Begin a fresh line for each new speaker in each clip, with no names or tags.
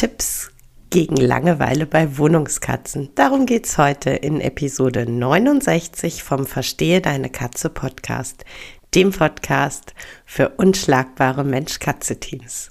Tipps gegen Langeweile bei Wohnungskatzen. Darum geht es heute in Episode 69 vom Verstehe deine Katze Podcast, dem Podcast für unschlagbare Mensch-Katze-Teams.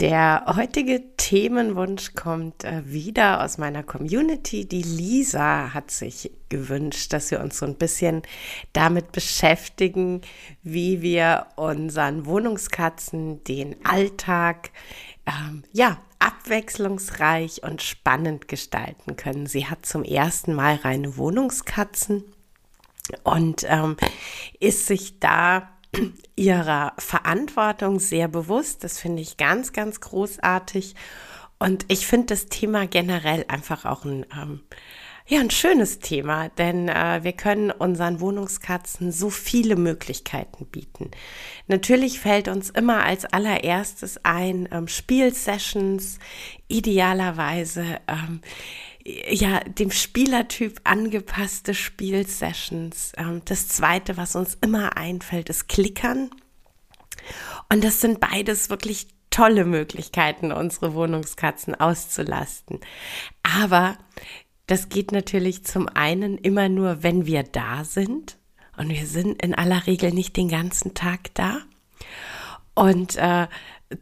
Der heutige Themenwunsch kommt äh, wieder aus meiner Community. Die Lisa hat sich gewünscht, dass wir uns so ein bisschen damit beschäftigen, wie wir unseren Wohnungskatzen den Alltag, ähm, ja, abwechslungsreich und spannend gestalten können. Sie hat zum ersten Mal reine Wohnungskatzen und ähm, ist sich da ihrer Verantwortung sehr bewusst. Das finde ich ganz, ganz großartig. Und ich finde das Thema generell einfach auch ein, ähm, ja, ein schönes Thema, denn äh, wir können unseren Wohnungskatzen so viele Möglichkeiten bieten. Natürlich fällt uns immer als allererstes ein ähm, Spielsessions, idealerweise ähm, ja, dem Spielertyp angepasste Spielsessions. Ähm, das zweite, was uns immer einfällt, ist Klickern. Und das sind beides wirklich tolle Möglichkeiten, unsere Wohnungskatzen auszulasten. Aber das geht natürlich zum einen immer nur, wenn wir da sind. Und wir sind in aller Regel nicht den ganzen Tag da. Und äh,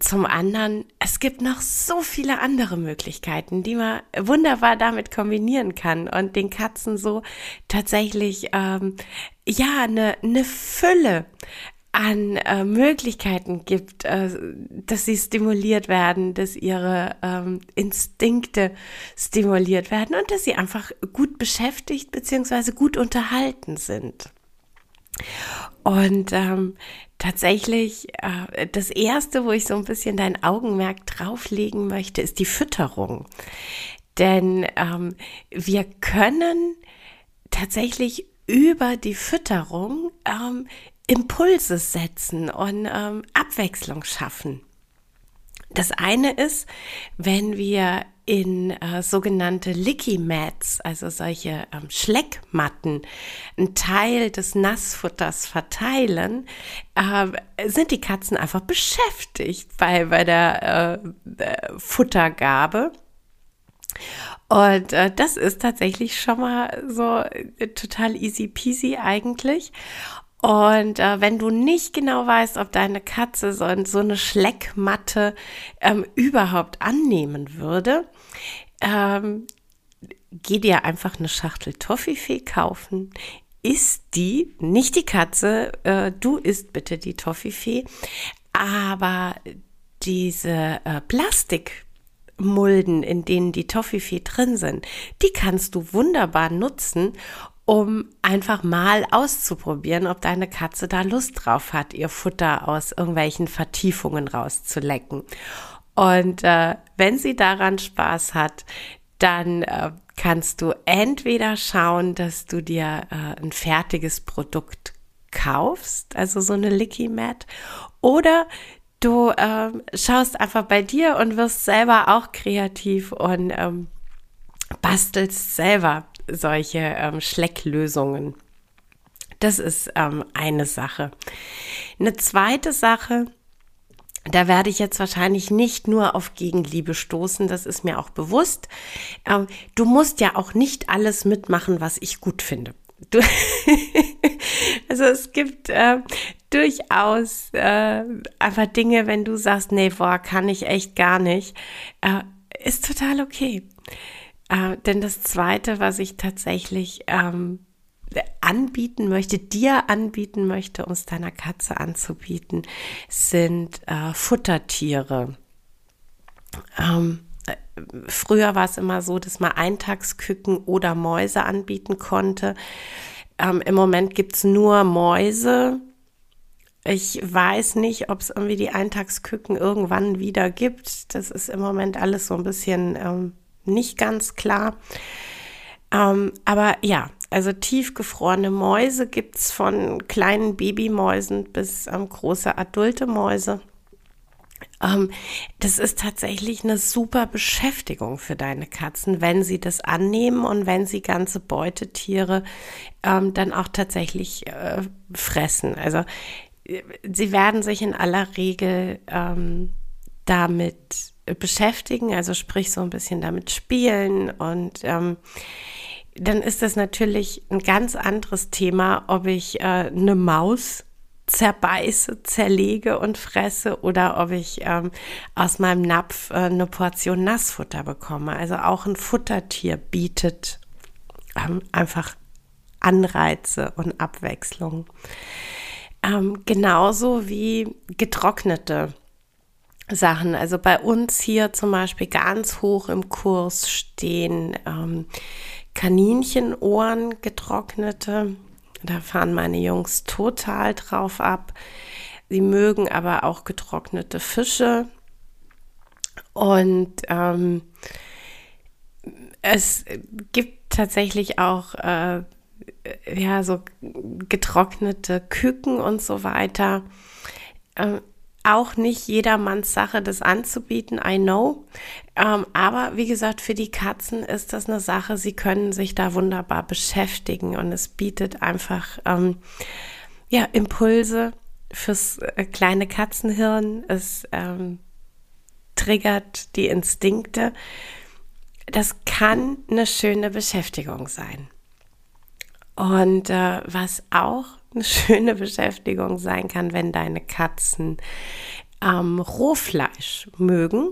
zum anderen, es gibt noch so viele andere Möglichkeiten, die man wunderbar damit kombinieren kann und den Katzen so tatsächlich ähm, ja eine ne Fülle an äh, Möglichkeiten gibt, äh, dass sie stimuliert werden, dass ihre ähm, Instinkte stimuliert werden und dass sie einfach gut beschäftigt beziehungsweise gut unterhalten sind. Und ähm, tatsächlich äh, das erste, wo ich so ein bisschen dein Augenmerk drauflegen möchte, ist die Fütterung. Denn ähm, wir können tatsächlich über die Fütterung ähm, Impulse setzen und ähm, Abwechslung schaffen. Das eine ist, wenn wir in äh, sogenannte Licky Mats, also solche ähm, Schleckmatten, einen Teil des Nassfutters verteilen, äh, sind die Katzen einfach beschäftigt bei, bei der äh, äh Futtergabe. Und äh, das ist tatsächlich schon mal so äh, total easy peasy eigentlich. Und äh, wenn du nicht genau weißt, ob deine Katze so, so eine Schleckmatte ähm, überhaupt annehmen würde, ähm, geh dir einfach eine Schachtel Toffifee kaufen. Isst die, nicht die Katze, äh, du isst bitte die Toffifee, aber diese äh, Plastik Mulden, in denen die Toffifee drin sind, die kannst du wunderbar nutzen, um einfach mal auszuprobieren, ob deine Katze da Lust drauf hat, ihr Futter aus irgendwelchen Vertiefungen rauszulecken. Und äh, wenn sie daran Spaß hat, dann äh, kannst du entweder schauen, dass du dir äh, ein fertiges Produkt kaufst, also so eine Licky Mat, oder du ähm, schaust einfach bei dir und wirst selber auch kreativ und ähm, bastelst selber solche ähm, Schlecklösungen. Das ist ähm, eine Sache. Eine zweite Sache, da werde ich jetzt wahrscheinlich nicht nur auf Gegenliebe stoßen, das ist mir auch bewusst. Ähm, du musst ja auch nicht alles mitmachen, was ich gut finde. Du also es gibt äh, durchaus äh, einfach Dinge, wenn du sagst, nee, boah, kann ich echt gar nicht. Äh, ist total okay. Äh, denn das Zweite, was ich tatsächlich ähm, anbieten möchte, dir anbieten möchte, es deiner Katze anzubieten, sind äh, Futtertiere. Ähm, äh, früher war es immer so, dass man Eintagsküken oder Mäuse anbieten konnte. Ähm, Im Moment gibt es nur Mäuse. Ich weiß nicht, ob es irgendwie die Eintagsküken irgendwann wieder gibt. Das ist im Moment alles so ein bisschen ähm, nicht ganz klar. Ähm, aber ja, also tiefgefrorene Mäuse gibt es von kleinen Babymäusen bis ähm, große adulte Mäuse. Ähm, das ist tatsächlich eine super Beschäftigung für deine Katzen, wenn sie das annehmen und wenn sie ganze Beutetiere ähm, dann auch tatsächlich äh, fressen. Also äh, sie werden sich in aller Regel ähm, damit beschäftigen, also sprich so ein bisschen damit spielen und ähm, dann ist das natürlich ein ganz anderes Thema, ob ich äh, eine Maus zerbeiße, zerlege und fresse oder ob ich ähm, aus meinem Napf äh, eine Portion Nassfutter bekomme. Also auch ein Futtertier bietet ähm, einfach Anreize und Abwechslung. Ähm, genauso wie getrocknete Sachen. Also bei uns hier zum Beispiel ganz hoch im Kurs stehen ähm, Kaninchenohren getrocknete. Da fahren meine Jungs total drauf ab. Sie mögen aber auch getrocknete Fische. Und ähm, es gibt tatsächlich auch äh, ja so getrocknete Küken und so weiter. Ähm, auch nicht jedermanns Sache, das anzubieten, I know. Ähm, aber wie gesagt, für die Katzen ist das eine Sache, sie können sich da wunderbar beschäftigen und es bietet einfach ähm, ja, Impulse fürs äh, kleine Katzenhirn. Es ähm, triggert die Instinkte. Das kann eine schöne Beschäftigung sein. Und äh, was auch eine schöne Beschäftigung sein kann, wenn deine Katzen ähm, Rohfleisch mögen,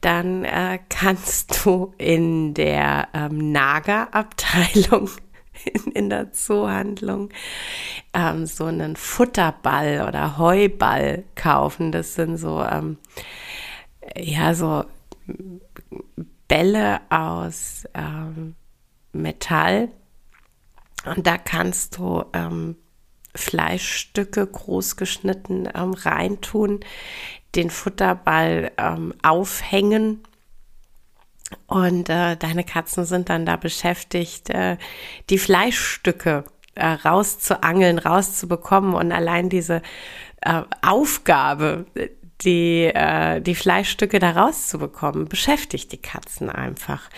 dann äh, kannst du in der ähm, Nagerabteilung in, der Zoohandlung ähm, so einen Futterball oder Heuball kaufen. Das sind so, ähm, ja, so Bälle aus ähm, Metall. Und da kannst du ähm, Fleischstücke groß geschnitten ähm, reintun, den Futterball ähm, aufhängen und äh, deine Katzen sind dann da beschäftigt, äh, die Fleischstücke äh, rauszuangeln, rauszubekommen und allein diese äh, Aufgabe, die, äh, die Fleischstücke da rauszubekommen, beschäftigt die Katzen einfach.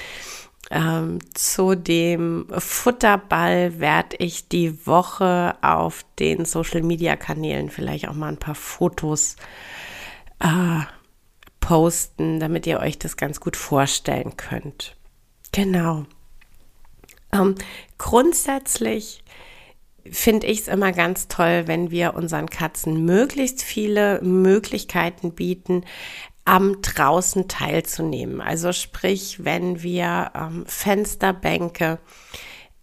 Ähm, zu dem Futterball werde ich die Woche auf den Social-Media-Kanälen vielleicht auch mal ein paar Fotos äh, posten, damit ihr euch das ganz gut vorstellen könnt. Genau. Ähm, grundsätzlich finde ich es immer ganz toll, wenn wir unseren Katzen möglichst viele Möglichkeiten bieten, am draußen teilzunehmen. Also sprich, wenn wir ähm, Fensterbänke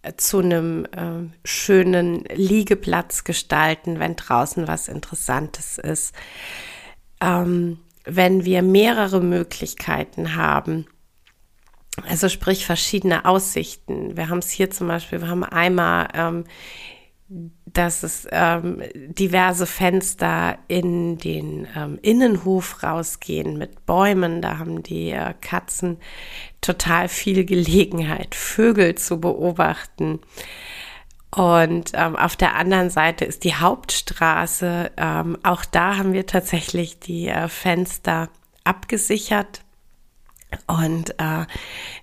äh, zu einem äh, schönen Liegeplatz gestalten, wenn draußen was Interessantes ist, ähm, wenn wir mehrere Möglichkeiten haben, also sprich verschiedene Aussichten. Wir haben es hier zum Beispiel, wir haben einmal ähm, dass es ähm, diverse Fenster in den ähm, Innenhof rausgehen mit Bäumen. Da haben die äh, Katzen total viel Gelegenheit, Vögel zu beobachten. Und ähm, auf der anderen Seite ist die Hauptstraße. Ähm, auch da haben wir tatsächlich die äh, Fenster abgesichert und äh,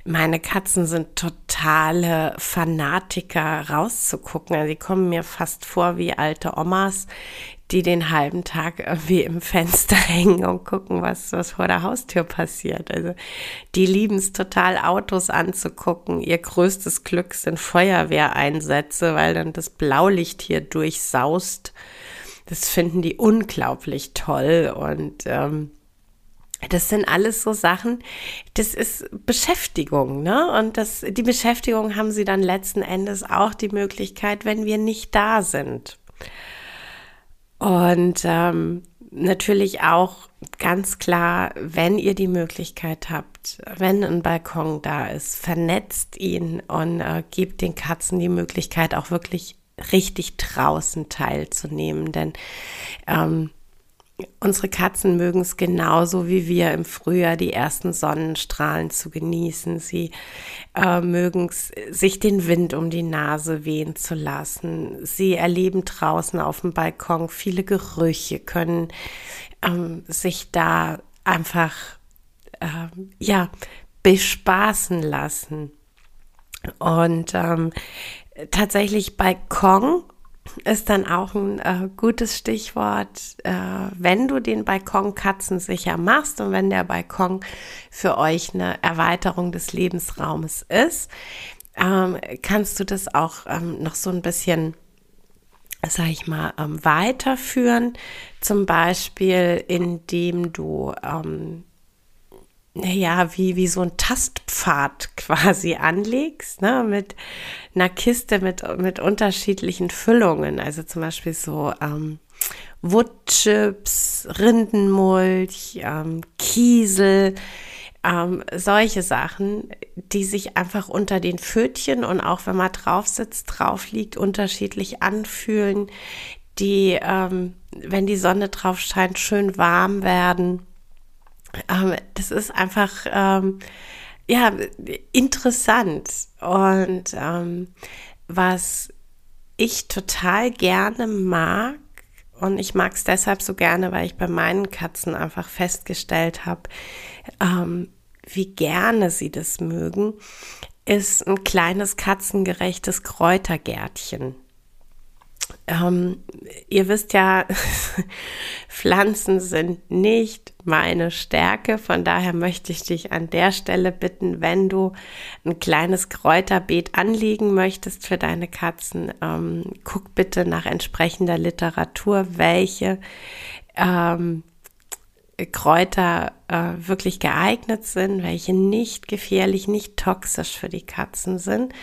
meine Katzen sind totale Fanatiker rauszugucken. Also, sie kommen mir fast vor wie alte Omas, die den halben Tag irgendwie im Fenster hängen und gucken, was, was vor der Haustür passiert. Also die lieben es total, Autos anzugucken. Ihr größtes Glück sind Feuerwehreinsätze, weil dann das Blaulicht hier durchsaust. Das finden die unglaublich toll und ähm, das sind alles so Sachen, das ist Beschäftigung, ne? Und das, die Beschäftigung haben sie dann letzten Endes auch die Möglichkeit, wenn wir nicht da sind. Und ähm, natürlich auch ganz klar, wenn ihr die Möglichkeit habt, wenn ein Balkon da ist, vernetzt ihn und äh, gebt den Katzen die Möglichkeit, auch wirklich richtig draußen teilzunehmen. Denn ähm, Unsere Katzen mögen es genauso wie wir im Frühjahr die ersten Sonnenstrahlen zu genießen. Sie äh, mögen es, sich den Wind um die Nase wehen zu lassen. Sie erleben draußen auf dem Balkon viele Gerüche, können ähm, sich da einfach äh, ja bespaßen lassen. Und ähm, tatsächlich Balkon ist dann auch ein äh, gutes Stichwort, äh, wenn du den Balkon katzensicher machst und wenn der Balkon für euch eine Erweiterung des Lebensraumes ist, ähm, kannst du das auch ähm, noch so ein bisschen, sag ich mal, ähm, weiterführen. Zum Beispiel, indem du ähm, ja, wie, wie so ein Tastpfad quasi anlegst, ne, mit einer Kiste mit, mit unterschiedlichen Füllungen, also zum Beispiel so ähm, Woodchips, Rindenmulch, ähm, Kiesel, ähm, solche Sachen, die sich einfach unter den Pfötchen und auch wenn man drauf sitzt, drauf liegt, unterschiedlich anfühlen, die, ähm, wenn die Sonne drauf scheint, schön warm werden ähm, das ist einfach, ähm, ja, interessant. Und ähm, was ich total gerne mag, und ich mag es deshalb so gerne, weil ich bei meinen Katzen einfach festgestellt habe, ähm, wie gerne sie das mögen, ist ein kleines katzengerechtes Kräutergärtchen. Ähm, ihr wisst ja, Pflanzen sind nicht meine Stärke. Von daher möchte ich dich an der Stelle bitten, wenn du ein kleines Kräuterbeet anlegen möchtest für deine Katzen, ähm, guck bitte nach entsprechender Literatur, welche ähm, Kräuter äh, wirklich geeignet sind, welche nicht gefährlich, nicht toxisch für die Katzen sind.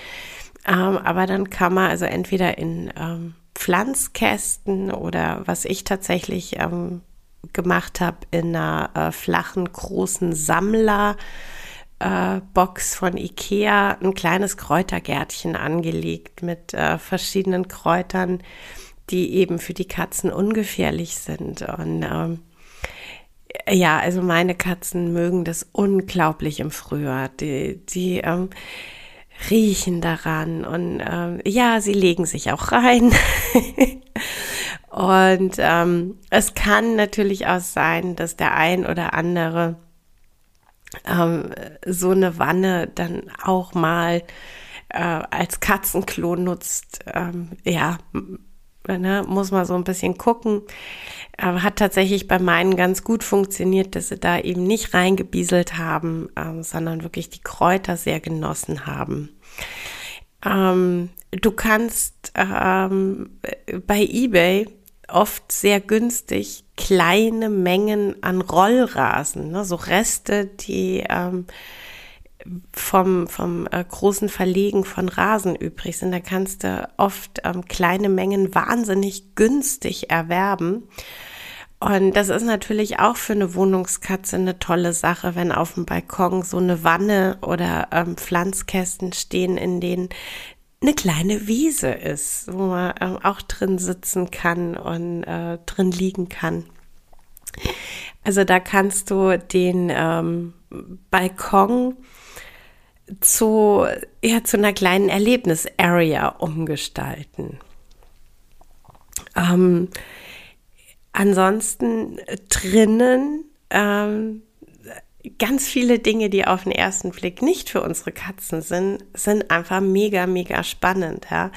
Ähm, aber dann kann man also entweder in ähm, Pflanzkästen oder was ich tatsächlich ähm, gemacht habe in einer äh, flachen, großen Sammler. Äh, Box von Ikea ein kleines Kräutergärtchen angelegt mit äh, verschiedenen Kräutern, die eben für die Katzen ungefährlich sind. Und ähm, ja, also meine Katzen mögen das unglaublich im Frühjahr. Die, die ähm, riechen daran und ähm, ja, sie legen sich auch rein. und ähm, es kann natürlich auch sein, dass der ein oder andere ähm, so eine Wanne dann auch mal äh, als Katzenklo nutzt. Ähm, ja, ne, muss man so ein bisschen gucken. Aber hat tatsächlich bei meinen ganz gut funktioniert, dass sie da eben nicht reingebieselt haben, ähm, sondern wirklich die Kräuter sehr genossen haben. Ähm, du kannst ähm, bei eBay oft sehr günstig kleine Mengen an Rollrasen, ne, so Reste, die ähm, vom, vom äh, großen Verlegen von Rasen übrig sind. Da kannst du oft ähm, kleine Mengen wahnsinnig günstig erwerben. Und das ist natürlich auch für eine Wohnungskatze eine tolle Sache, wenn auf dem Balkon so eine Wanne oder ähm, Pflanzkästen stehen, in denen eine kleine Wiese ist, wo man ähm, auch drin sitzen kann und äh, drin liegen kann. Also da kannst du den ähm, Balkon zu, ja, zu einer kleinen Erlebnis-Area umgestalten. Ähm, ansonsten drinnen ähm, ganz viele Dinge, die auf den ersten Blick nicht für unsere Katzen sind, sind einfach mega, mega spannend. Ja?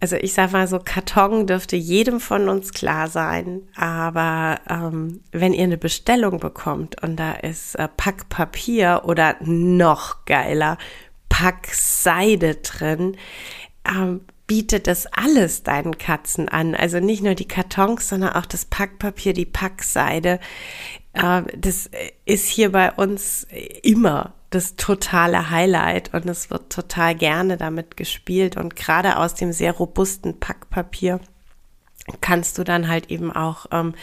Also ich sage mal so, Karton dürfte jedem von uns klar sein, aber ähm, wenn ihr eine Bestellung bekommt und da ist äh, Packpapier oder noch geiler Packseide drin, ähm, bietet das alles deinen Katzen an. Also nicht nur die Kartons, sondern auch das Packpapier, die Packseide. Äh, das ist hier bei uns immer das totale Highlight und es wird total gerne damit gespielt und gerade aus dem sehr robusten Packpapier kannst du dann halt eben auch ähm,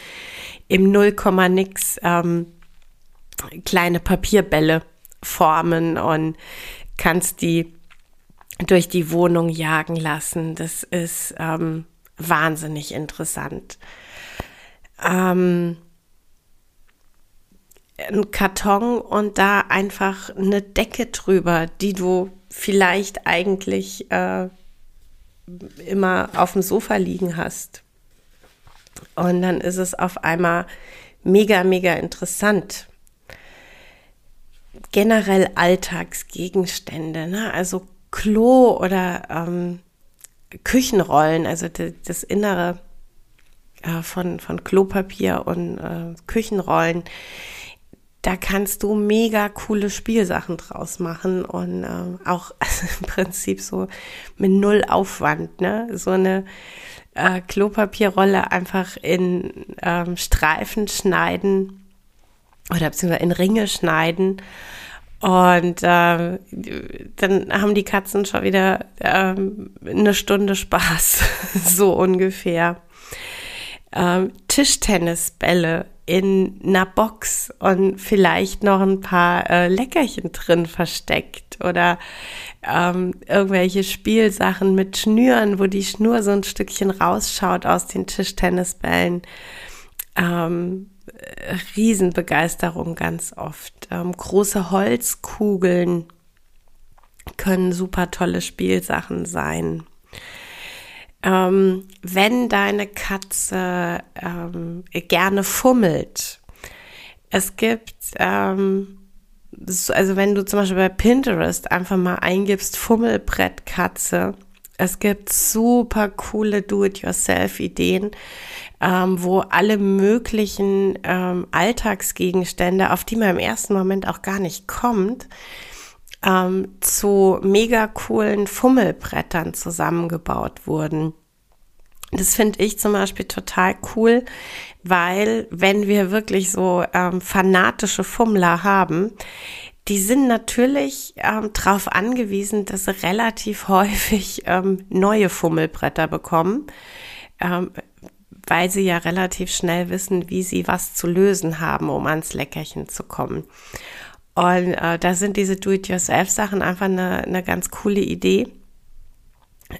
im 0, nix ähm, kleine Papierbälle formen und kannst die durch die Wohnung jagen lassen. Das ist ähm, wahnsinnig interessant. Ähm, ein Karton und da einfach eine Decke drüber, die du vielleicht eigentlich äh, immer auf dem Sofa liegen hast. Und dann ist es auf einmal mega, mega interessant. Generell Alltagsgegenstände, ne? also Klo oder ähm, Küchenrollen, also das Innere äh, von, von Klopapier und äh, Küchenrollen, da kannst du mega coole Spielsachen draus machen und äh, auch also im Prinzip so mit null Aufwand, ne? So eine äh, Klopapierrolle einfach in ähm, Streifen schneiden oder beziehungsweise in Ringe schneiden und äh, dann haben die Katzen schon wieder äh, eine Stunde Spaß, so ungefähr. Ähm, Tischtennisbälle in einer Box und vielleicht noch ein paar äh, Leckerchen drin versteckt oder ähm, irgendwelche Spielsachen mit Schnüren, wo die Schnur so ein Stückchen rausschaut aus den Tischtennisbällen. Ähm, Riesenbegeisterung ganz oft. Ähm, große Holzkugeln können super tolle Spielsachen sein. Ähm, wenn deine Katze ähm, gerne fummelt, es gibt, ähm, also wenn du zum Beispiel bei Pinterest einfach mal eingibst Fummelbrettkatze, es gibt super coole Do-it-yourself-Ideen, ähm, wo alle möglichen ähm, Alltagsgegenstände, auf die man im ersten Moment auch gar nicht kommt, ähm, zu mega coolen Fummelbrettern zusammengebaut wurden. Das finde ich zum Beispiel total cool, weil wenn wir wirklich so ähm, fanatische Fummler haben, die sind natürlich ähm, darauf angewiesen, dass sie relativ häufig ähm, neue Fummelbretter bekommen, ähm, weil sie ja relativ schnell wissen, wie sie was zu lösen haben, um ans Leckerchen zu kommen. Und äh, da sind diese Do-it-yourself-Sachen einfach eine, eine ganz coole Idee.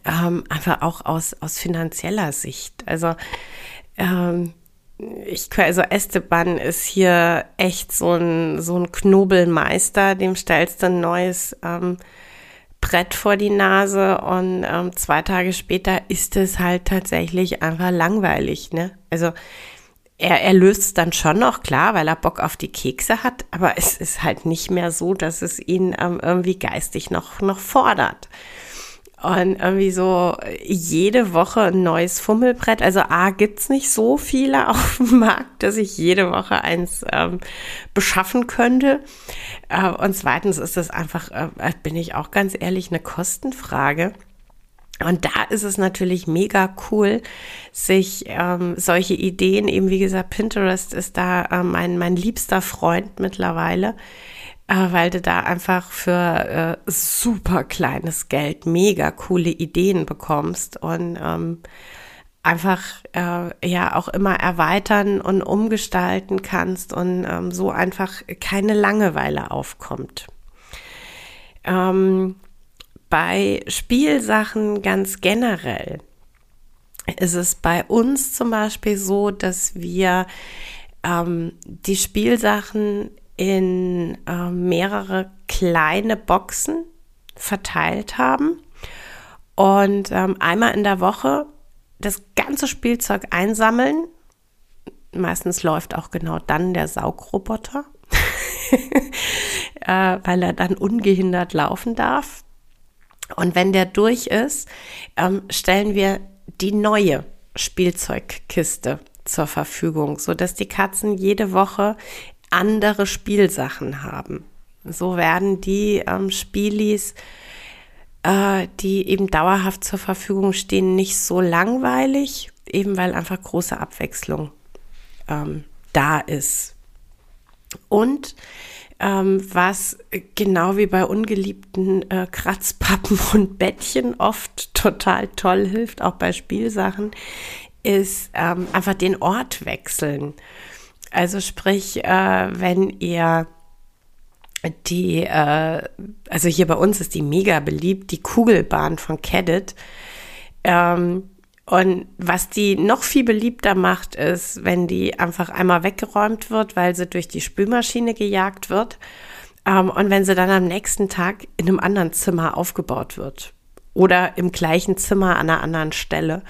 Ähm, einfach auch aus, aus finanzieller Sicht. Also ähm, ich, also Esteban ist hier echt so ein, so ein Knobelmeister, dem stellst du ein neues ähm, Brett vor die Nase und ähm, zwei Tage später ist es halt tatsächlich einfach langweilig, ne? Also er, er löst es dann schon noch, klar, weil er Bock auf die Kekse hat, aber es ist halt nicht mehr so, dass es ihn ähm, irgendwie geistig noch, noch fordert. Und irgendwie so jede Woche ein neues Fummelbrett. Also A gibt's nicht so viele auf dem Markt, dass ich jede Woche eins ähm, beschaffen könnte. Äh, und zweitens ist das einfach, äh, bin ich auch ganz ehrlich, eine Kostenfrage. Und da ist es natürlich mega cool, sich ähm, solche Ideen, eben wie gesagt, Pinterest ist da äh, mein, mein liebster Freund mittlerweile, äh, weil du da einfach für äh, super kleines Geld mega coole Ideen bekommst und ähm, einfach äh, ja auch immer erweitern und umgestalten kannst und ähm, so einfach keine Langeweile aufkommt. Ähm, bei Spielsachen ganz generell ist es bei uns zum Beispiel so, dass wir ähm, die Spielsachen in äh, mehrere kleine Boxen verteilt haben und ähm, einmal in der Woche das ganze Spielzeug einsammeln. Meistens läuft auch genau dann der Saugroboter, äh, weil er dann ungehindert laufen darf. Und wenn der durch ist, ähm, stellen wir die neue Spielzeugkiste zur Verfügung, so dass die Katzen jede Woche andere Spielsachen haben. So werden die ähm, Spielis, äh, die eben dauerhaft zur Verfügung stehen, nicht so langweilig, eben weil einfach große Abwechslung ähm, da ist. Und ähm, was genau wie bei ungeliebten äh, Kratzpappen und Bettchen oft total toll hilft, auch bei Spielsachen, ist ähm, einfach den Ort wechseln. Also sprich, äh, wenn ihr die, äh, also hier bei uns ist die mega beliebt, die Kugelbahn von Cadet. Ähm, und was die noch viel beliebter macht, ist, wenn die einfach einmal weggeräumt wird, weil sie durch die Spülmaschine gejagt wird. Ähm, und wenn sie dann am nächsten Tag in einem anderen Zimmer aufgebaut wird. Oder im gleichen Zimmer an einer anderen Stelle.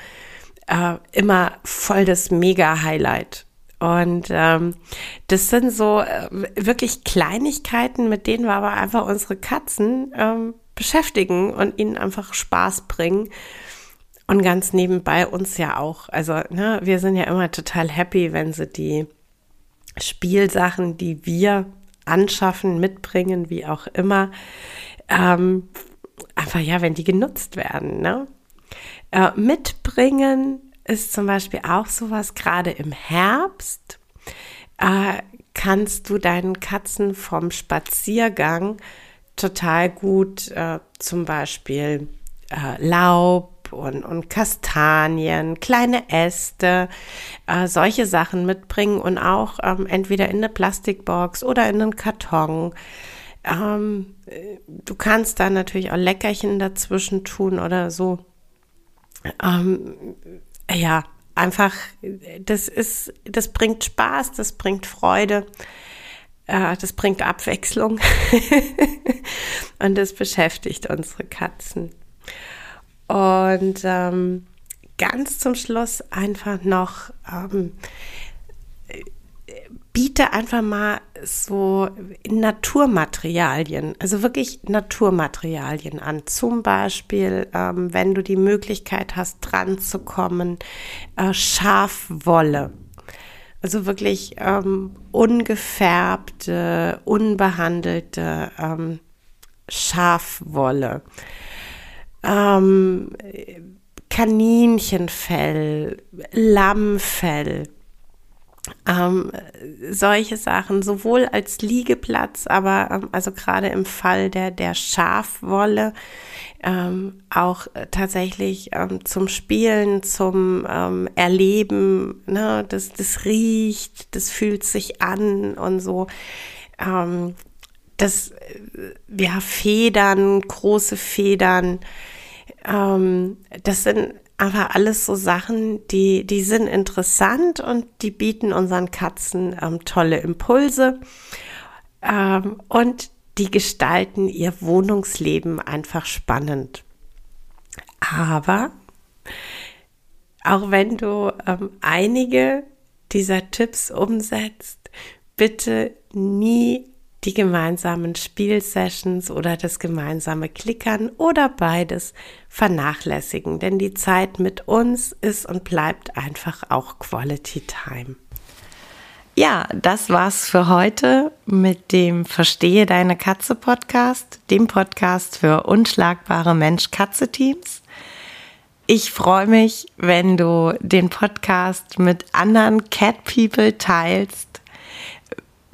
Äh, immer voll das Mega-Highlight. Und ähm, das sind so äh, wirklich Kleinigkeiten, mit denen wir aber einfach unsere Katzen ähm, beschäftigen und ihnen einfach Spaß bringen. Und ganz nebenbei uns ja auch. Also, ne, wir sind ja immer total happy, wenn sie die Spielsachen, die wir anschaffen, mitbringen, wie auch immer, ähm, einfach ja, wenn die genutzt werden. Ne? Äh, mitbringen ist zum Beispiel auch sowas, gerade im Herbst äh, kannst du deinen Katzen vom Spaziergang total gut äh, zum Beispiel äh, Laub, und, und Kastanien, kleine Äste, äh, solche Sachen mitbringen und auch ähm, entweder in eine Plastikbox oder in einen Karton. Ähm, du kannst da natürlich auch Leckerchen dazwischen tun oder so. Ähm, ja, einfach, das ist, das bringt Spaß, das bringt Freude, äh, das bringt Abwechslung und das beschäftigt unsere Katzen. Und ähm, ganz zum Schluss einfach noch ähm, biete einfach mal so Naturmaterialien, also wirklich Naturmaterialien an. Zum Beispiel, ähm, wenn du die Möglichkeit hast, dran zu kommen, äh, Schafwolle. Also wirklich ähm, ungefärbte, unbehandelte ähm, Schafwolle ähm, Kaninchenfell, Lammfell, ähm, solche Sachen, sowohl als Liegeplatz, aber ähm, also gerade im Fall der, der Schafwolle ähm, auch äh, tatsächlich ähm, zum Spielen, zum ähm, Erleben, ne, das, das riecht, das fühlt sich an und so. Das, äh, ja, Federn, große Federn, ähm, das sind aber alles so Sachen, die, die sind interessant und die bieten unseren Katzen ähm, tolle Impulse ähm, und die gestalten ihr Wohnungsleben einfach spannend. Aber auch wenn du ähm, einige dieser Tipps umsetzt, bitte nie die gemeinsamen Spielsessions oder das gemeinsame Klickern oder beides vernachlässigen, denn die Zeit mit uns ist und bleibt einfach auch Quality Time. Ja, das war's für heute mit dem Verstehe deine Katze Podcast, dem Podcast für unschlagbare Mensch-Katze-Teams. Ich freue mich, wenn du den Podcast mit anderen Cat People teilst